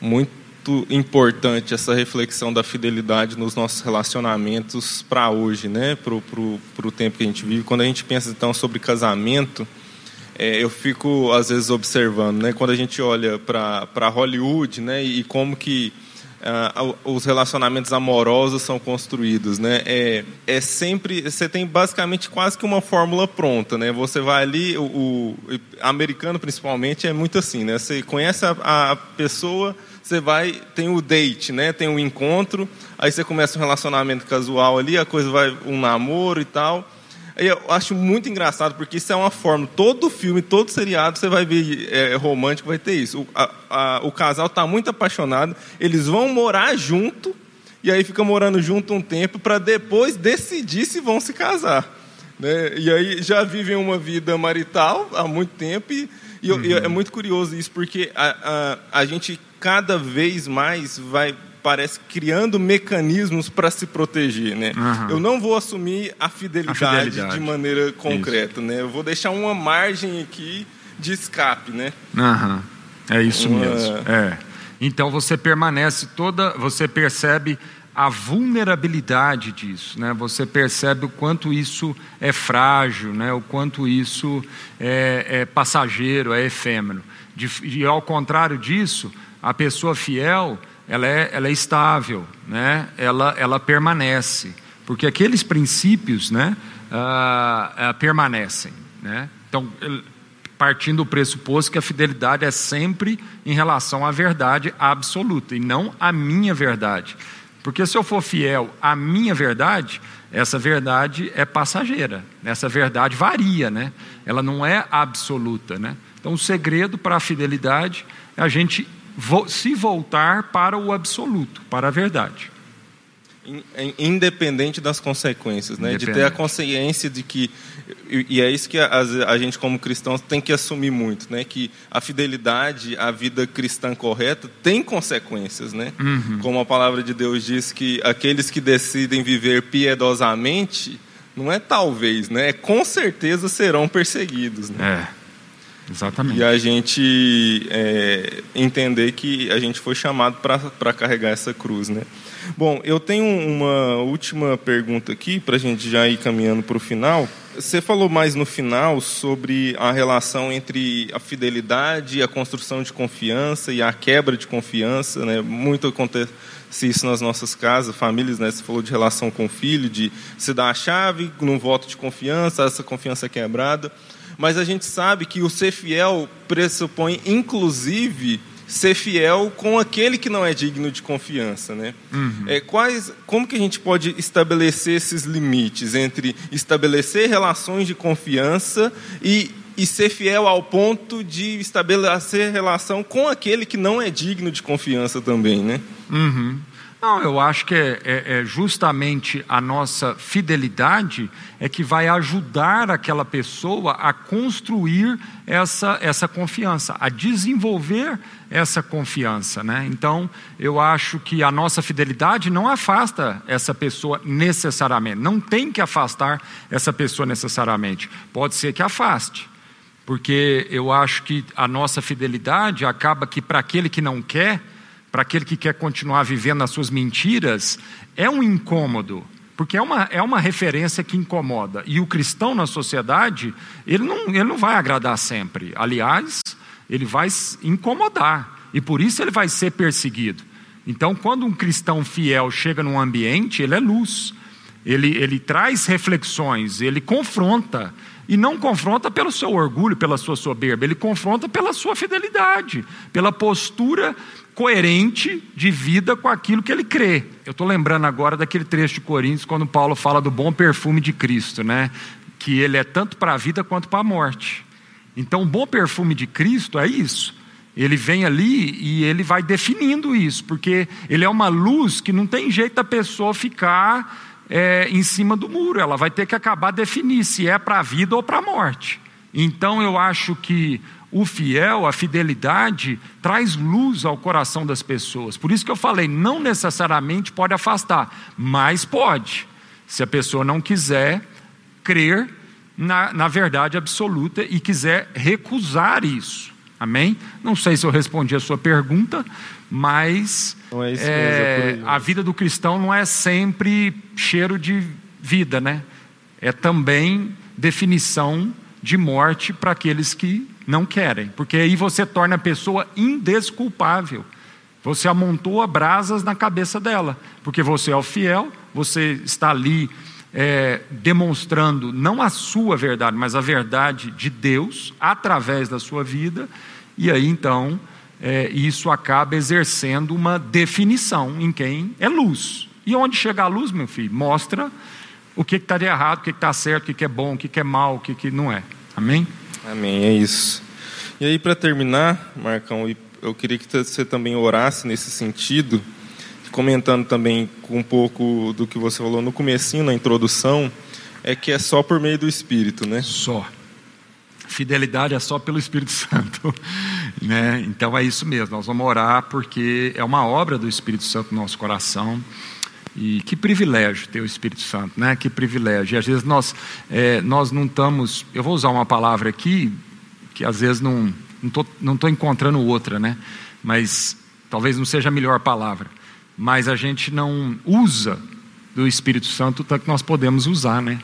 muito importante essa reflexão da fidelidade nos nossos relacionamentos para hoje, né? para o tempo que a gente vive. Quando a gente pensa então sobre casamento, é, eu fico às vezes observando, né? quando a gente olha para Hollywood né? e, como que uh, os relacionamentos amorosos são construídos, né? É, é sempre você tem basicamente quase que uma fórmula pronta, né? Você vai ali, o, o americano principalmente é muito assim, né? Você conhece a, a pessoa você vai, tem o date, né? Tem o encontro, aí você começa um relacionamento casual ali, a coisa vai um namoro e tal. Aí eu acho muito engraçado, porque isso é uma forma, todo filme, todo seriado, você vai ver é, romântico, vai ter isso. O, a, a, o casal está muito apaixonado, eles vão morar junto, e aí fica morando junto um tempo, para depois decidir se vão se casar. Né? E aí já vivem uma vida marital há muito tempo, e, e, uhum. e é muito curioso isso, porque a, a, a gente cada vez mais vai parece criando mecanismos para se proteger, né? Uhum. Eu não vou assumir a fidelidade, a fidelidade. de maneira concreta, isso. né? Eu vou deixar uma margem aqui de escape, né? Uhum. É isso uma... mesmo. É. Então você permanece toda, você percebe a vulnerabilidade disso, né? Você percebe o quanto isso é frágil, né? O quanto isso é, é passageiro, é efêmero. De, e ao contrário disso, a pessoa fiel, ela é, ela é estável, né? ela, ela permanece, porque aqueles princípios né, uh, uh, permanecem. Né? Então, partindo do pressuposto que a fidelidade é sempre em relação à verdade absoluta e não à minha verdade. Porque se eu for fiel à minha verdade, essa verdade é passageira, essa verdade varia, né? ela não é absoluta. Né? Então, o segredo para a fidelidade é a gente se voltar para o absoluto, para a verdade. Independente das consequências, né? de ter a consciência de que, e é isso que a, a, gente como cristãos tem que assumir muito, né? que a fidelidade, a vida cristã correta tem consequências. Né? Uhum. Como a palavra de Deus diz que aqueles que decidem viver piedosamente, não é talvez, né? é com certeza serão perseguidos. Né? É. Exatamente. E a gente é, entender que a gente foi chamado para carregar essa cruz, né? Bom, eu tenho uma última pergunta aqui para a gente já ir caminhando para o final. Você falou mais no final sobre a relação entre a fidelidade, a construção de confiança e a quebra de confiança, né? Muito acontece isso nas nossas casas, famílias, né? Você falou de relação com o filho, de se dar a chave num voto de confiança, essa confiança é quebrada mas a gente sabe que o ser fiel pressupõe, inclusive, ser fiel com aquele que não é digno de confiança, né? Uhum. É, quais, como que a gente pode estabelecer esses limites entre estabelecer relações de confiança e e ser fiel ao ponto de estabelecer relação com aquele que não é digno de confiança também, né? Uhum. Não, eu acho que é, é, é, justamente a nossa fidelidade é que vai ajudar aquela pessoa a construir essa, essa confiança, a desenvolver essa confiança. Né? Então, eu acho que a nossa fidelidade não afasta essa pessoa necessariamente, não tem que afastar essa pessoa necessariamente, pode ser que afaste. Porque eu acho que a nossa fidelidade acaba que para aquele que não quer, para aquele que quer continuar vivendo as suas mentiras, é um incômodo, porque é uma, é uma referência que incomoda. E o cristão na sociedade, ele não, ele não vai agradar sempre. Aliás, ele vai incomodar, e por isso ele vai ser perseguido. Então, quando um cristão fiel chega num ambiente, ele é luz, ele, ele traz reflexões, ele confronta, e não confronta pelo seu orgulho, pela sua soberba, ele confronta pela sua fidelidade, pela postura coerente de vida com aquilo que ele crê. Eu estou lembrando agora daquele trecho de Coríntios, quando Paulo fala do bom perfume de Cristo, né? que ele é tanto para a vida quanto para a morte. Então, o bom perfume de Cristo é isso. Ele vem ali e ele vai definindo isso, porque ele é uma luz que não tem jeito da pessoa ficar é, em cima do muro, ela vai ter que acabar definir se é para a vida ou para a morte. Então, eu acho que o fiel, a fidelidade, traz luz ao coração das pessoas. Por isso que eu falei, não necessariamente pode afastar, mas pode, se a pessoa não quiser crer na, na verdade absoluta e quiser recusar isso. Amém? Não sei se eu respondi a sua pergunta, mas é é, é a vida do cristão não é sempre cheiro de vida, né? É também definição de morte para aqueles que não querem, porque aí você torna a pessoa indesculpável. Você amontoa brasas na cabeça dela, porque você é o fiel, você está ali é, demonstrando não a sua verdade, mas a verdade de Deus através da sua vida, e aí então é, isso acaba exercendo uma definição em quem é luz. E onde chega a luz, meu filho, mostra o que está de errado, o que está certo, o que é bom, o que é mal, o que não é. Amém? Amém, é isso. E aí, para terminar, Marcão, eu queria que você também orasse nesse sentido, comentando também um pouco do que você falou no comecinho, na introdução, é que é só por meio do Espírito, né? Só. Fidelidade é só pelo Espírito Santo, né? Então é isso mesmo. Nós vamos orar porque é uma obra do Espírito Santo no nosso coração. E que privilégio ter o Espírito Santo, né? Que privilégio. E às vezes nós, é, nós não estamos. Eu vou usar uma palavra aqui que às vezes não estou não tô encontrando outra, né? Mas talvez não seja a melhor palavra. Mas a gente não usa do Espírito Santo tanto que nós podemos usar, né?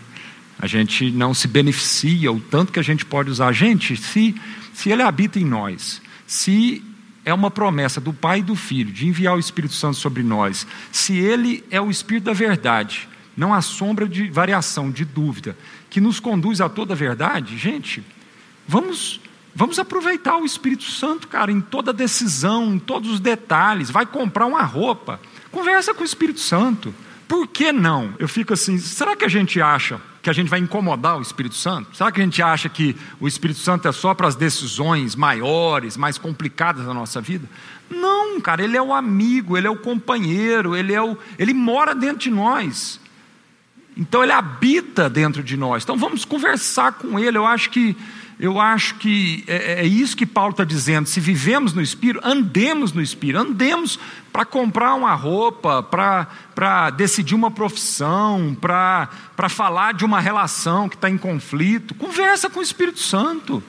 A gente não se beneficia o tanto que a gente pode usar. Gente, se, se Ele habita em nós, se é uma promessa do Pai e do Filho de enviar o Espírito Santo sobre nós. Se Ele é o Espírito da verdade, não há sombra de variação, de dúvida, que nos conduz a toda a verdade, gente, vamos. Vamos aproveitar o Espírito Santo, cara, em toda decisão, em todos os detalhes. Vai comprar uma roupa, conversa com o Espírito Santo. Por que não? Eu fico assim, será que a gente acha que a gente vai incomodar o Espírito Santo? Será que a gente acha que o Espírito Santo é só para as decisões maiores, mais complicadas da nossa vida? Não, cara, ele é o amigo, ele é o companheiro, ele é o, ele mora dentro de nós. Então ele habita dentro de nós. Então vamos conversar com ele. Eu acho que eu acho que é, é isso que Paulo está dizendo. Se vivemos no Espírito, andemos no Espírito, andemos para comprar uma roupa, para decidir uma profissão, para falar de uma relação que está em conflito. Conversa com o Espírito Santo.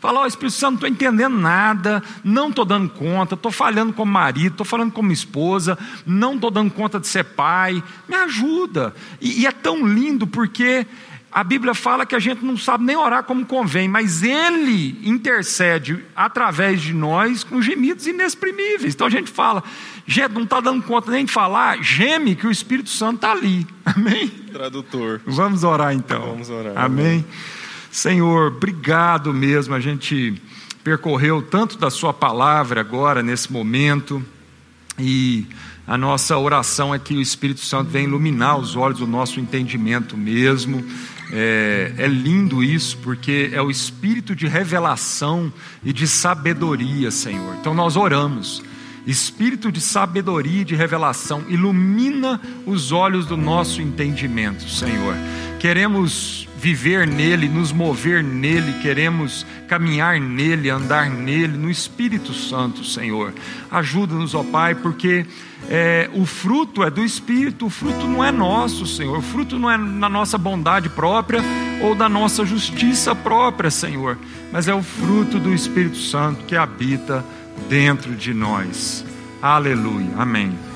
Fala, ó, Espírito Santo, não estou entendendo nada, não estou dando conta, estou falhando como marido, estou falando como esposa, não estou dando conta de ser pai, me ajuda. E, e é tão lindo porque a Bíblia fala que a gente não sabe nem orar como convém, mas Ele intercede através de nós com gemidos inexprimíveis. Então a gente fala, gente, não está dando conta nem de falar, geme que o Espírito Santo está ali. Amém? Tradutor. Vamos orar então. Vamos orar. Amém. Senhor, obrigado mesmo. A gente percorreu tanto da Sua palavra agora, nesse momento. E a nossa oração é que o Espírito Santo venha iluminar os olhos do nosso entendimento mesmo. É, é, lindo isso, porque é o espírito de revelação e de sabedoria, Senhor. Então nós oramos. Espírito de sabedoria e de revelação, ilumina os olhos do nosso entendimento, Senhor. Queremos viver nele, nos mover nele, queremos caminhar nele, andar nele, no Espírito Santo, Senhor. Ajuda-nos, ó Pai, porque é, o fruto é do Espírito, o fruto não é nosso, Senhor, o fruto não é na nossa bondade própria ou da nossa justiça própria, Senhor, mas é o fruto do Espírito Santo que habita dentro de nós. Aleluia. Amém.